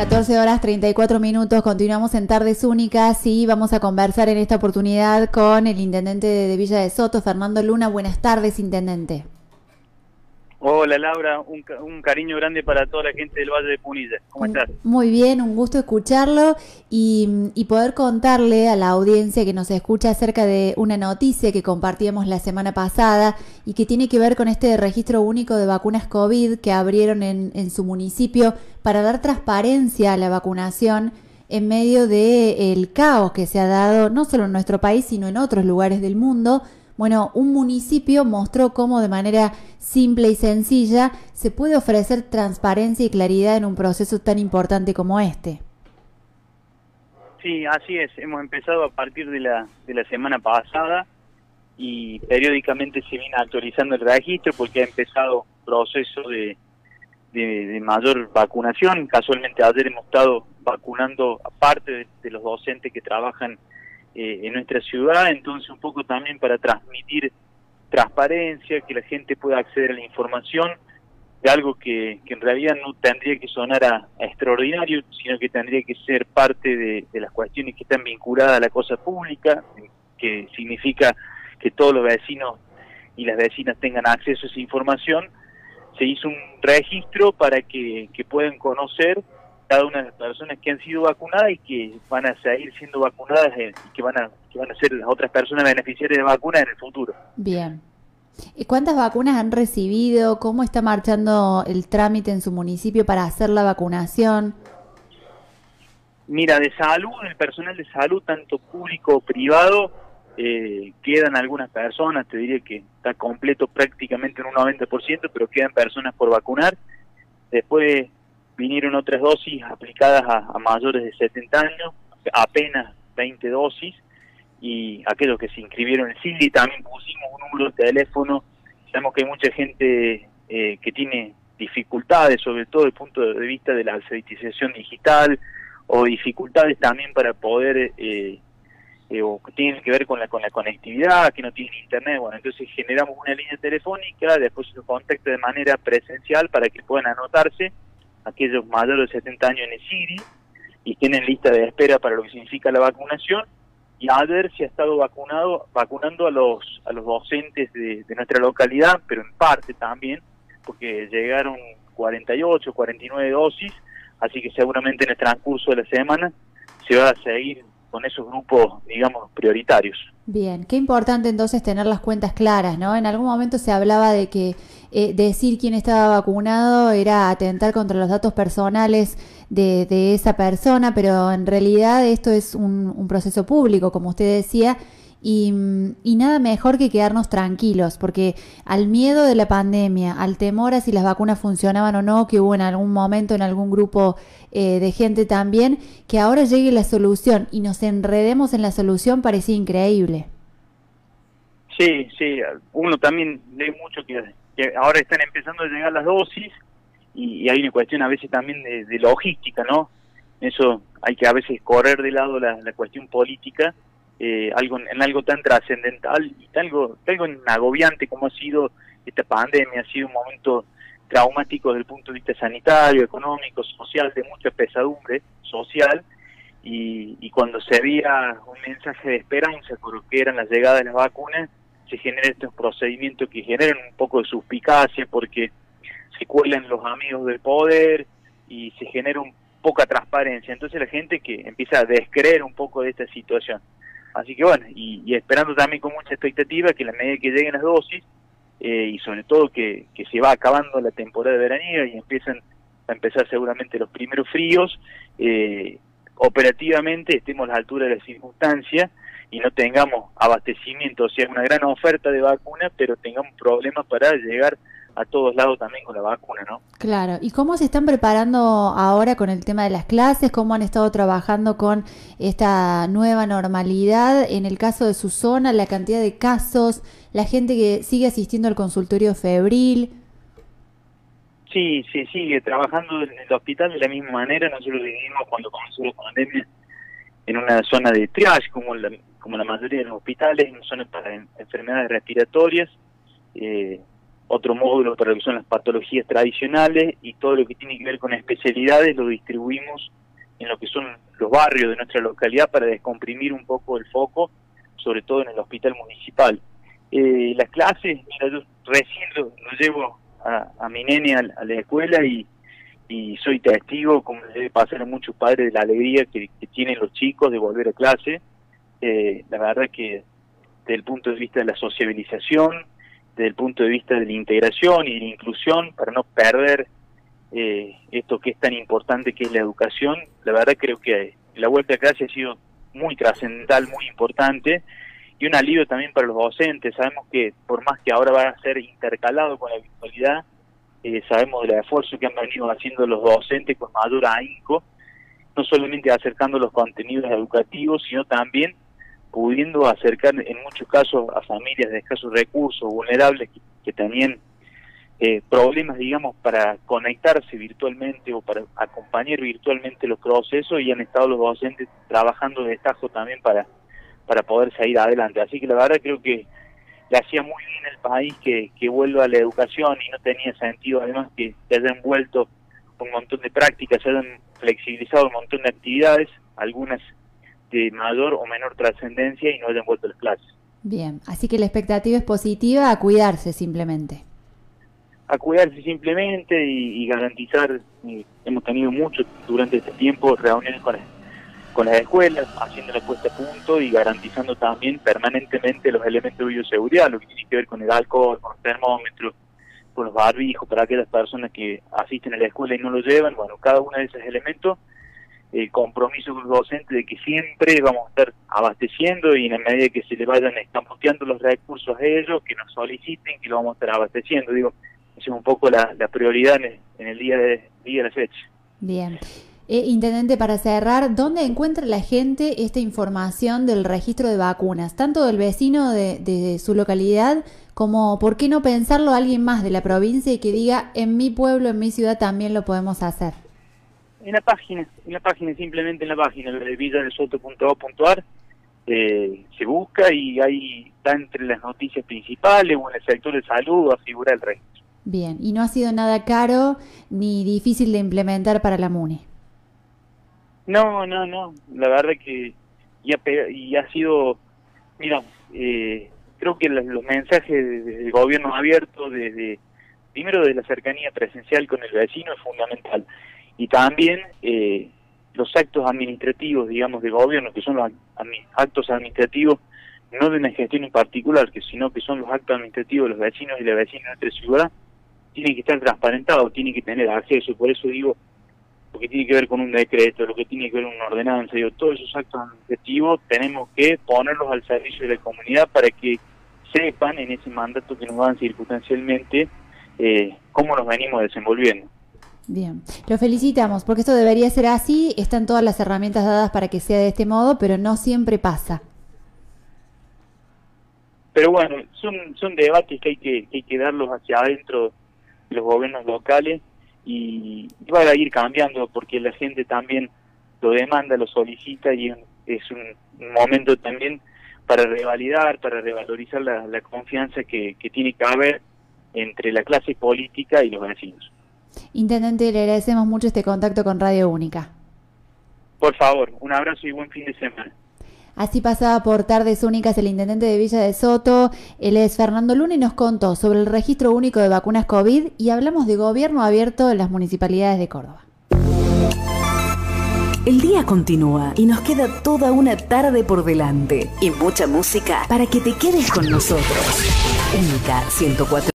14 horas 34 minutos, continuamos en Tardes Únicas y vamos a conversar en esta oportunidad con el intendente de Villa de Soto, Fernando Luna. Buenas tardes, intendente. Hola Laura, un, cariño grande para toda la gente del Valle de Punilla. ¿Cómo estás? Muy bien, un gusto escucharlo y, y, poder contarle a la audiencia que nos escucha acerca de una noticia que compartíamos la semana pasada y que tiene que ver con este registro único de vacunas COVID que abrieron en, en su municipio para dar transparencia a la vacunación en medio del caos que se ha dado no solo en nuestro país, sino en otros lugares del mundo bueno, un municipio mostró cómo de manera simple y sencilla se puede ofrecer transparencia y claridad en un proceso tan importante como este. Sí, así es. Hemos empezado a partir de la, de la semana pasada y periódicamente se viene actualizando el registro porque ha empezado proceso de, de, mayor vacunación. Casualmente ayer hemos estado vacunando a parte de los docentes que trabajan eh, en nuestra ciudad, entonces un poco también para transmitir transparencia, que la gente pueda acceder a la información de algo que, en realidad no tendría que sonar a, extraordinario, sino que tendría que ser parte de, las cuestiones que están vinculadas a la cosa pública, que significa que todos los vecinos y las vecinas tengan acceso a esa información. Se hizo un registro para que, que puedan conocer cada una de las personas que han sido vacunadas y que van a seguir siendo vacunadas y que van a que van a ser las otras personas beneficiarias de vacunas en el futuro. Bien. ¿Y cuántas vacunas han recibido? ¿Cómo está marchando el trámite en su municipio para hacer la vacunación? Mira, de salud, el personal de salud, tanto público o privado, eh, quedan algunas personas, te diría que está completo prácticamente en un 90%, pero quedan personas por vacunar. Después vinieron otras dosis aplicadas a, mayores de 70 años, apenas 20 dosis, y aquellos que se inscribieron en CILI también pusimos un número de teléfono. Sabemos que hay mucha gente eh, que tiene dificultades, sobre todo desde el punto de vista de la alfabetización digital, o dificultades también para poder, eh, eh, o que tienen que ver con la, con la conectividad, que no tienen internet. Bueno, entonces generamos una línea telefónica, después se contacta de manera presencial para que puedan anotarse aquellos mayores de 70 años en el CIRI y tienen lista de espera para lo que significa la vacunación y a ver si ha estado vacunado vacunando a los a los docentes de, nuestra localidad, pero en parte también, porque llegaron 48, 49 dosis, así que seguramente en el transcurso de la semana se va a seguir con esos grupos, digamos, prioritarios. Bien, qué importante entonces tener las cuentas claras, ¿no? En algún momento se hablaba de que eh, decir quién estaba vacunado era atentar contra los datos personales de, esa persona, pero en realidad esto es un, un proceso público, como usted decía, y, y, nada mejor que quedarnos tranquilos, porque al miedo de la pandemia, al temor a si las vacunas funcionaban o no, que hubo en algún momento en algún grupo eh, de gente también, que ahora llegue la solución y nos enredemos en la solución parecía increíble. Sí, sí, uno también lee mucho que, ahora están empezando a llegar las dosis y, hay una cuestión a veces también de, logística, ¿no? Eso hay que a veces correr de lado la, cuestión política eh, algo en algo tan trascendental y algo, algo agobiante como ha sido esta pandemia, ha sido un momento traumático desde el punto de vista sanitario, económico, social, de mucha pesadumbre social, y, cuando se había un mensaje de esperanza por lo que eran las llegadas de las vacunas, se generan estos procedimientos que generan un poco de suspicacia porque se cuelan los amigos del poder y se genera un poca transparencia. Entonces la gente que empieza a descreer un poco de esta situación. Así que bueno, y, esperando también con mucha expectativa que la medida que lleguen las dosis, eh, y sobre todo que, que se va acabando la temporada de veraniega y empiezan a empezar seguramente los primeros fríos, eh, operativamente estemos a la altura de las circunstancias y no tengamos abastecimiento, o sea, una gran oferta de vacunas, pero tengamos problemas para llegar a todos lados también con la vacuna, ¿no? Claro. ¿Y cómo se están preparando ahora con el tema de las clases? ¿Cómo han estado trabajando con esta nueva normalidad? En el caso de su zona, la cantidad de casos, la gente que sigue asistiendo al consultorio febril. Sí, sí, sigue trabajando en el hospital de la misma manera. Nosotros vivimos cuando comenzó la pandemia en una zona de triage, como la, como la mayoría de los hospitales, en zonas para enfermedades respiratorias. Eh, otro módulo para lo que son las patologías tradicionales y todo lo que tiene que ver con especialidades lo distribuimos en lo que son los barrios de nuestra localidad para descomprimir un poco el foco, sobre todo en el hospital municipal. Eh, las clases, mira, yo recién lo, llevo a, mi nene a, la escuela y, soy testigo, como debe pasar a muchos padres, de la alegría que, tienen los chicos de volver a clase. Eh, la verdad que desde el punto de vista de la sociabilización, desde el punto de vista de la integración y de la inclusión, para no perder eh, esto que es tan importante que es la educación, la verdad creo que la vuelta a clase ha sido muy trascendental, muy importante y un alivio también para los docentes. Sabemos que por más que ahora va a ser intercalado con la virtualidad, eh, sabemos del esfuerzo que han venido haciendo los docentes con mayor ahínco, no solamente acercando los contenidos educativos, sino también pudiendo acercar en muchos casos a familias de escasos recursos, vulnerables, que, que tenían eh, problemas, digamos, para conectarse virtualmente o para acompañar virtualmente los procesos y han estado los docentes trabajando de destajo también para para poder salir adelante. Así que la verdad creo que le hacía muy bien el país que, que vuelva a la educación y no tenía sentido además que se hayan vuelto un montón de prácticas, se hayan flexibilizado un montón de actividades, algunas de mayor o menor trascendencia y no hayan vuelto a las clases. Bien, así que la expectativa es positiva a cuidarse simplemente. A cuidarse simplemente y, garantizar, hemos tenido mucho durante este tiempo reuniones con con las escuelas, haciendo la puesta a punto y garantizando también permanentemente los elementos de bioseguridad, lo que tiene que ver con el alcohol, con los termómetros, con los barbijos para aquellas personas que asisten a la escuela y no lo llevan. Bueno, cada uno de esos elementos, el compromiso con los docentes de que siempre vamos a estar abasteciendo y en la medida que se le vayan escamoteando los recursos a ellos, que nos soliciten, que lo vamos a estar abasteciendo. Digo, esa es un poco la, prioridad en el, día, de, día de la fecha. Bien. Eh, intendente, para cerrar, ¿dónde encuentra la gente esta información del registro de vacunas? Tanto del vecino de, su localidad como, ¿por qué no pensarlo alguien más de la provincia y que diga, en mi pueblo, en mi ciudad también lo podemos hacer? En la página, en la página, simplemente en la página de villadesoto.gov.ar eh, se busca y ahí está entre las noticias principales o en el sector de salud a figura el registro. Bien, y no ha sido nada caro ni difícil de implementar para la MUNE. No, no, no. La verdad que ya, y ha sido, mira, eh, creo que los, mensajes del gobierno abierto, desde primero de la cercanía presencial con el vecino es fundamental. Y también eh, los actos administrativos, digamos, de gobierno, que son los actos administrativos, no de una gestión en particular, que sino que son los actos administrativos de los vecinos y las vecinas de nuestra ciudad, tienen que estar transparentados, tienen que tener acceso. Por eso digo, lo que tiene que ver con un decreto, lo que tiene que ver con una ordenanza, digo, todos esos actos administrativos tenemos que ponerlos al servicio de la comunidad para que sepan en ese mandato que nos dan circunstancialmente eh, cómo nos venimos desenvolviendo. Bien, lo felicitamos porque esto debería ser así, están todas las herramientas dadas para que sea de este modo, pero no siempre pasa. Pero bueno, son, son debates que hay que, que hay que darlos hacia adentro de los gobiernos locales y va a ir cambiando porque la gente también lo demanda, lo solicita y es un momento también para revalidar, para revalorizar la, confianza que, tiene que haber entre la clase política y los vecinos. Intendente, le agradecemos mucho este contacto con Radio Única. Por favor, un abrazo y buen fin de semana. Así pasaba por tardes únicas el intendente de Villa de Soto, él es Fernando Luna y nos contó sobre el registro único de vacunas COVID y hablamos de gobierno abierto en las municipalidades de Córdoba. El día continúa y nos queda toda una tarde por delante y mucha música para que te quedes con nosotros. Única 104.